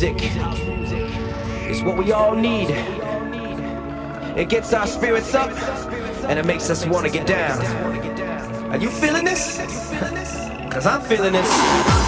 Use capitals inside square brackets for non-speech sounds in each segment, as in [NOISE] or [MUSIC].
music is what we all need. It gets our spirits up and it makes us want to get down. Are you feeling this? [LAUGHS] Cause I'm feeling this.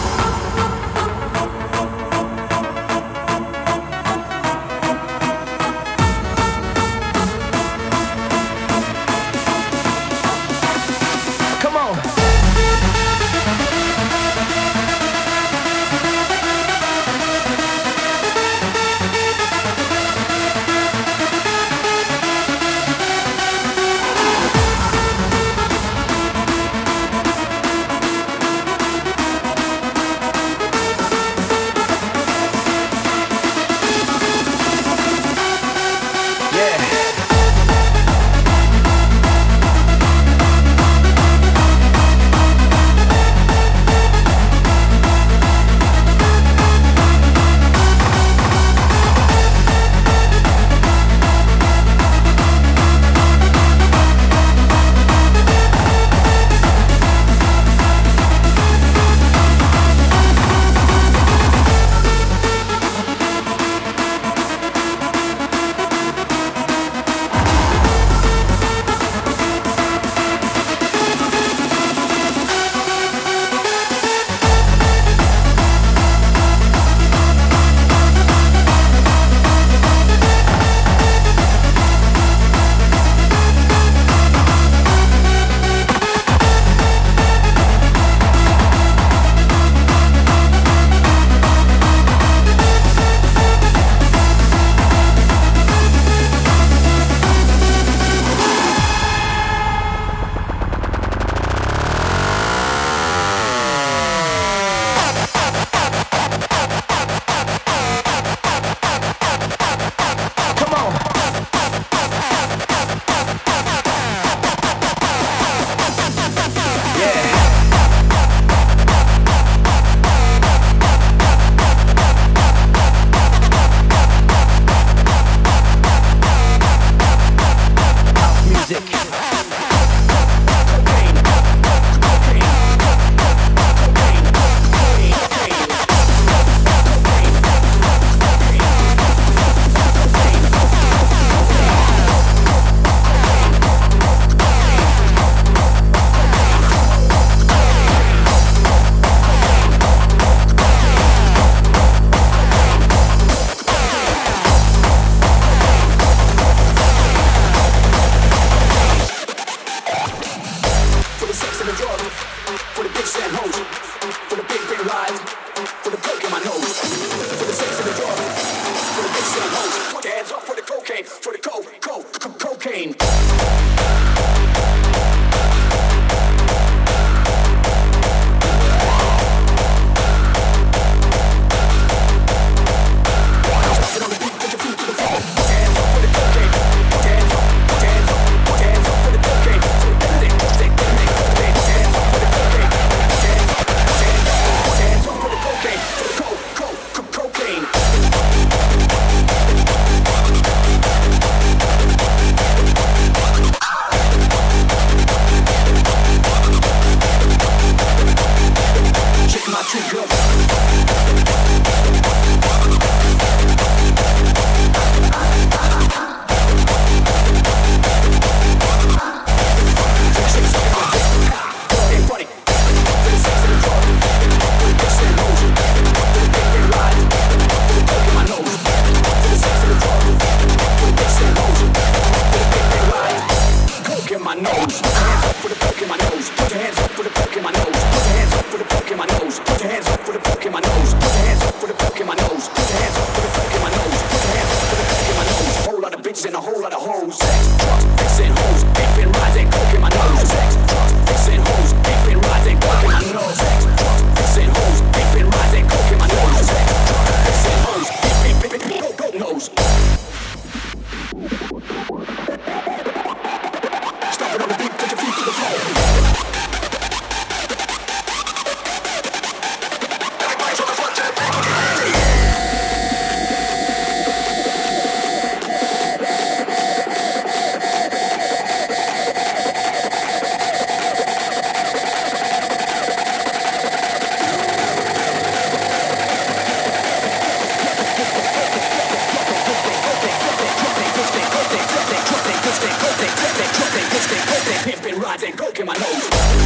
Rides and coke in my nose.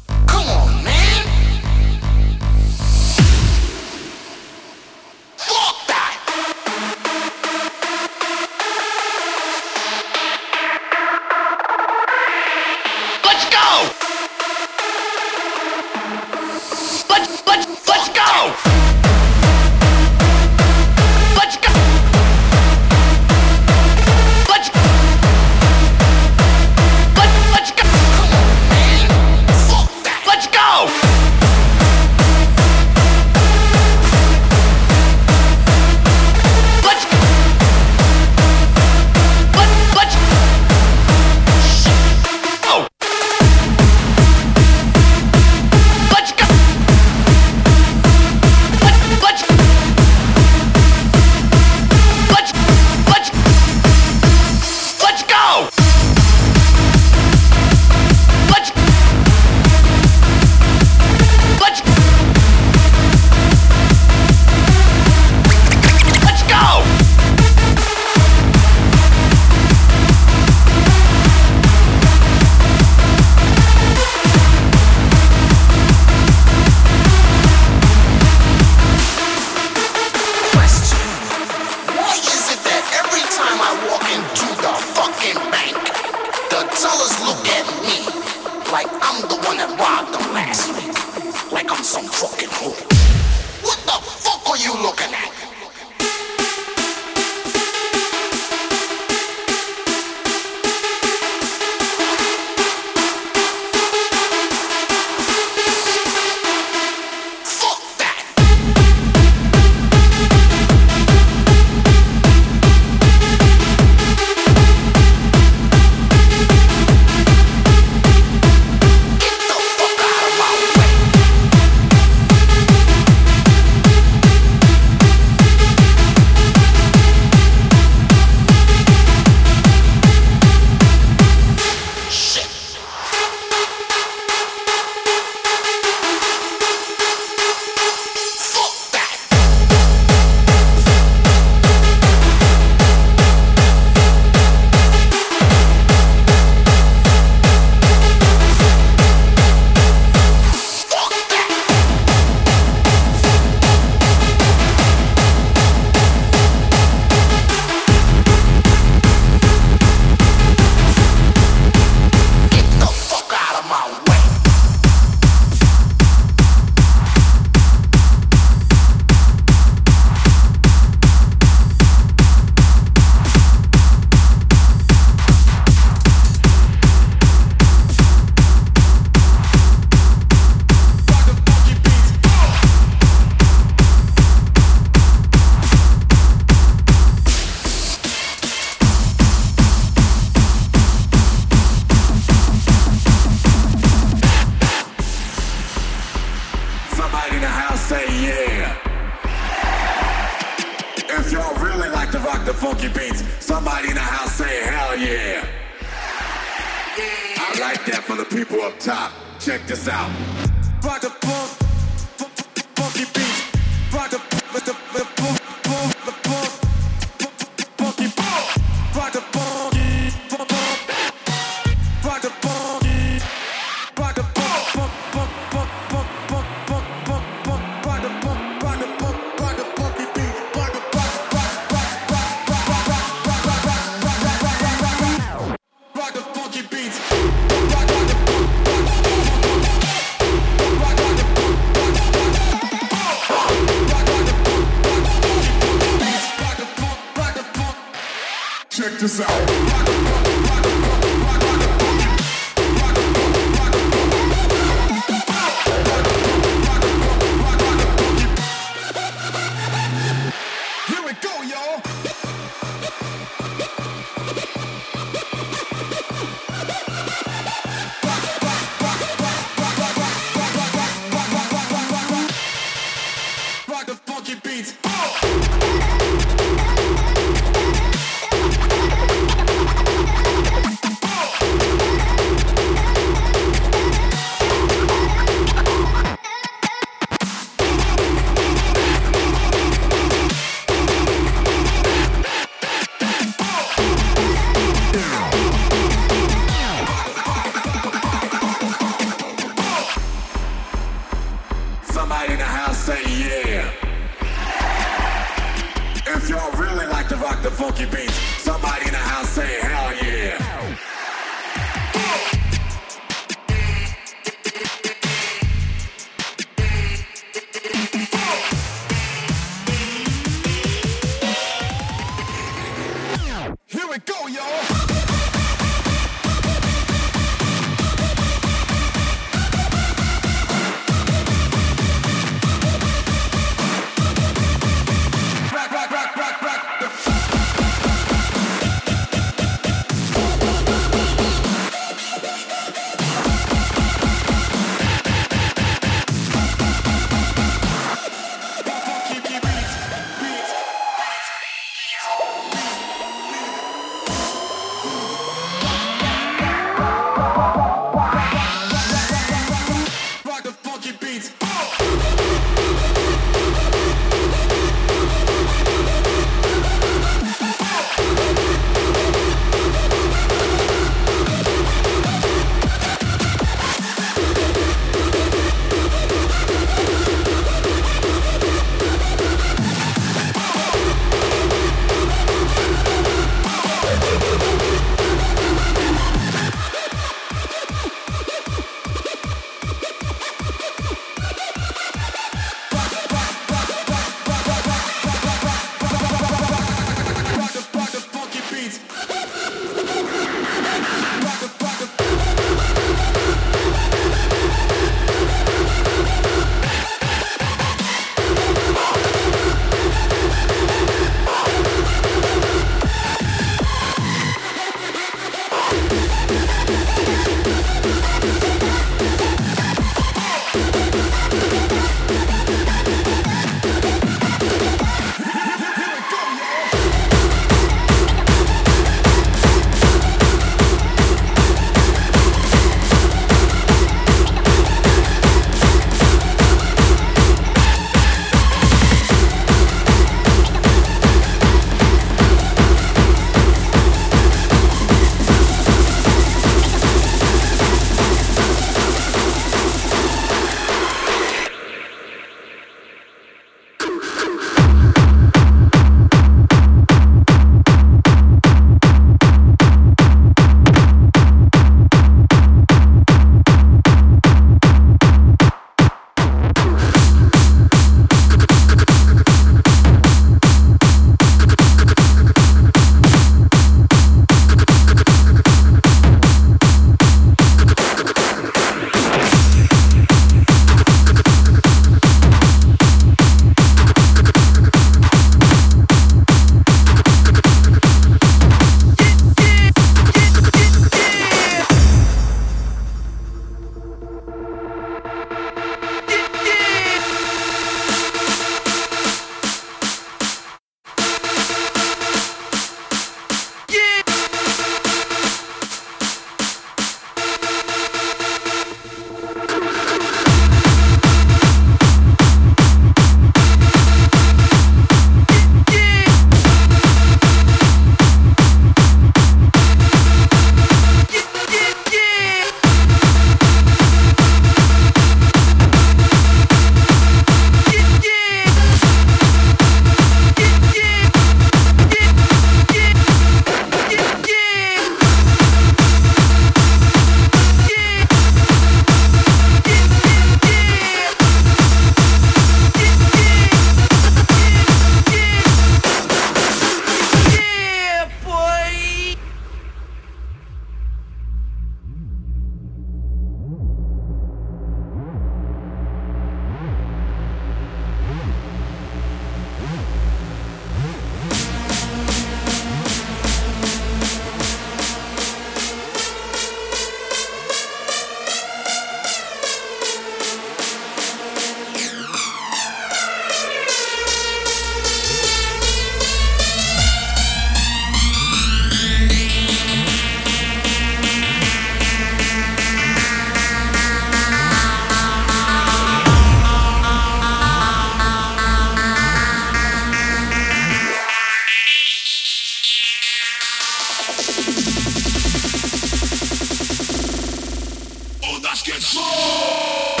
Oh, that's good.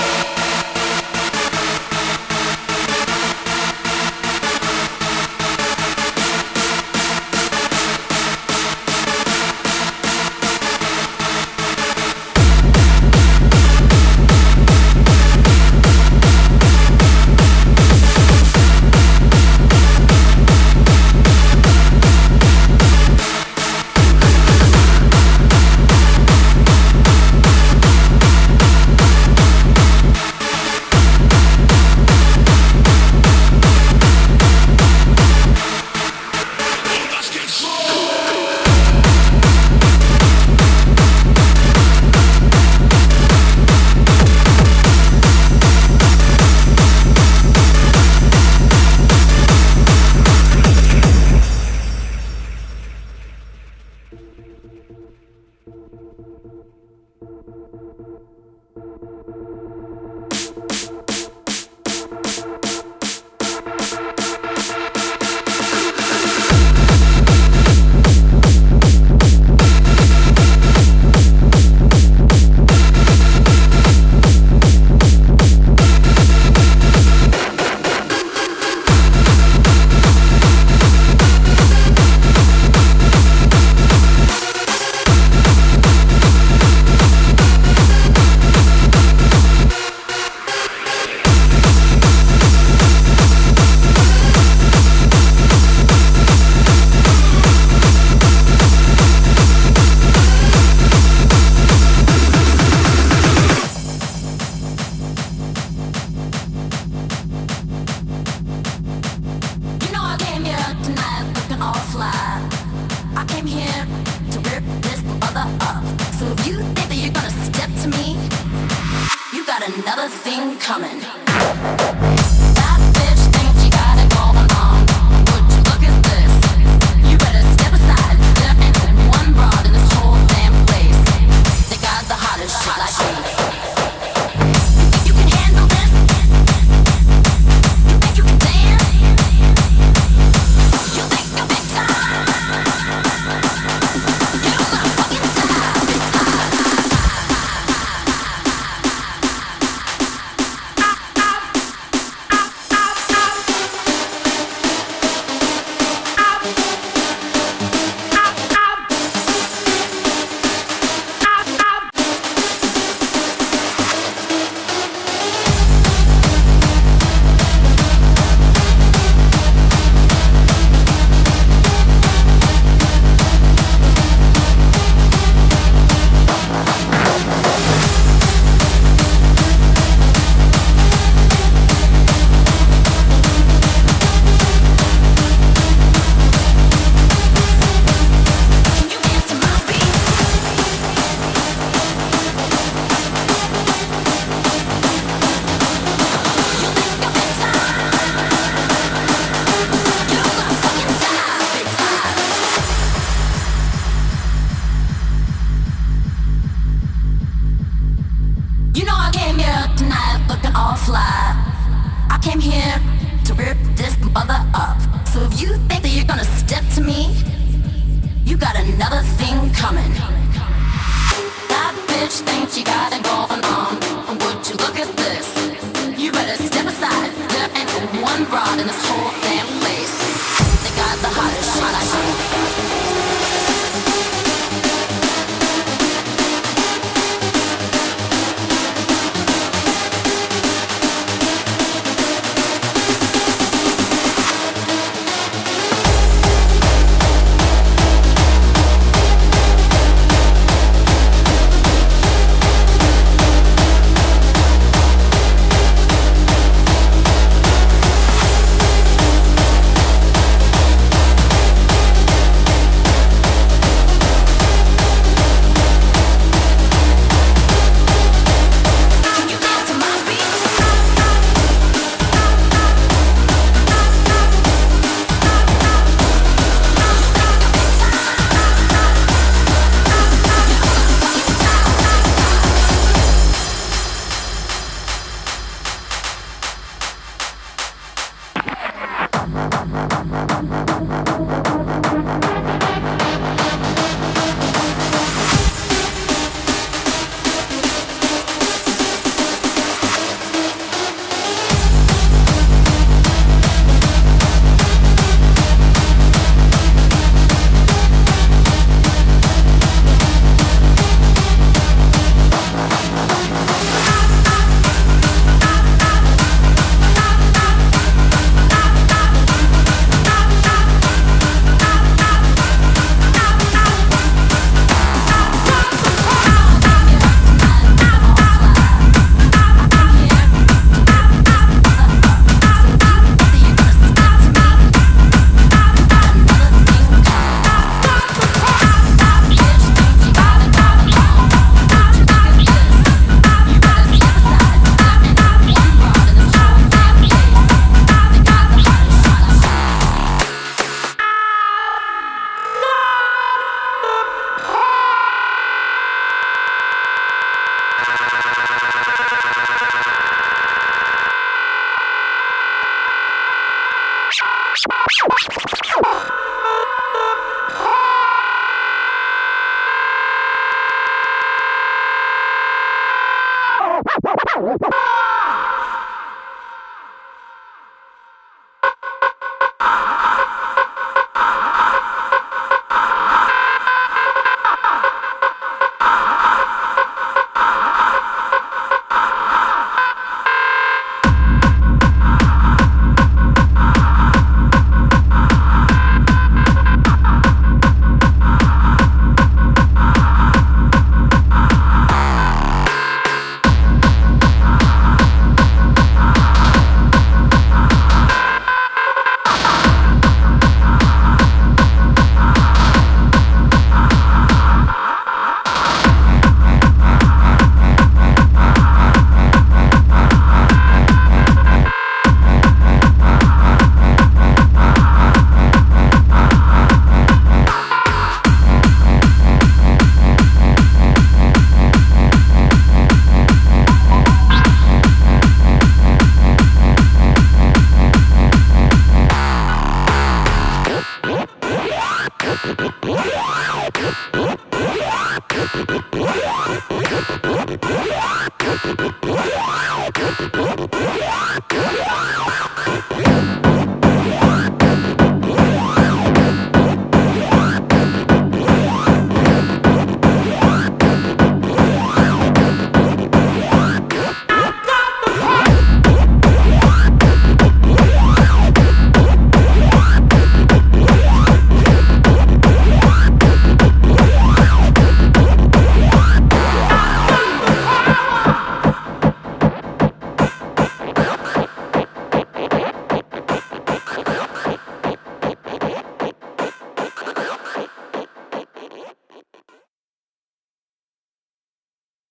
got another thing coming.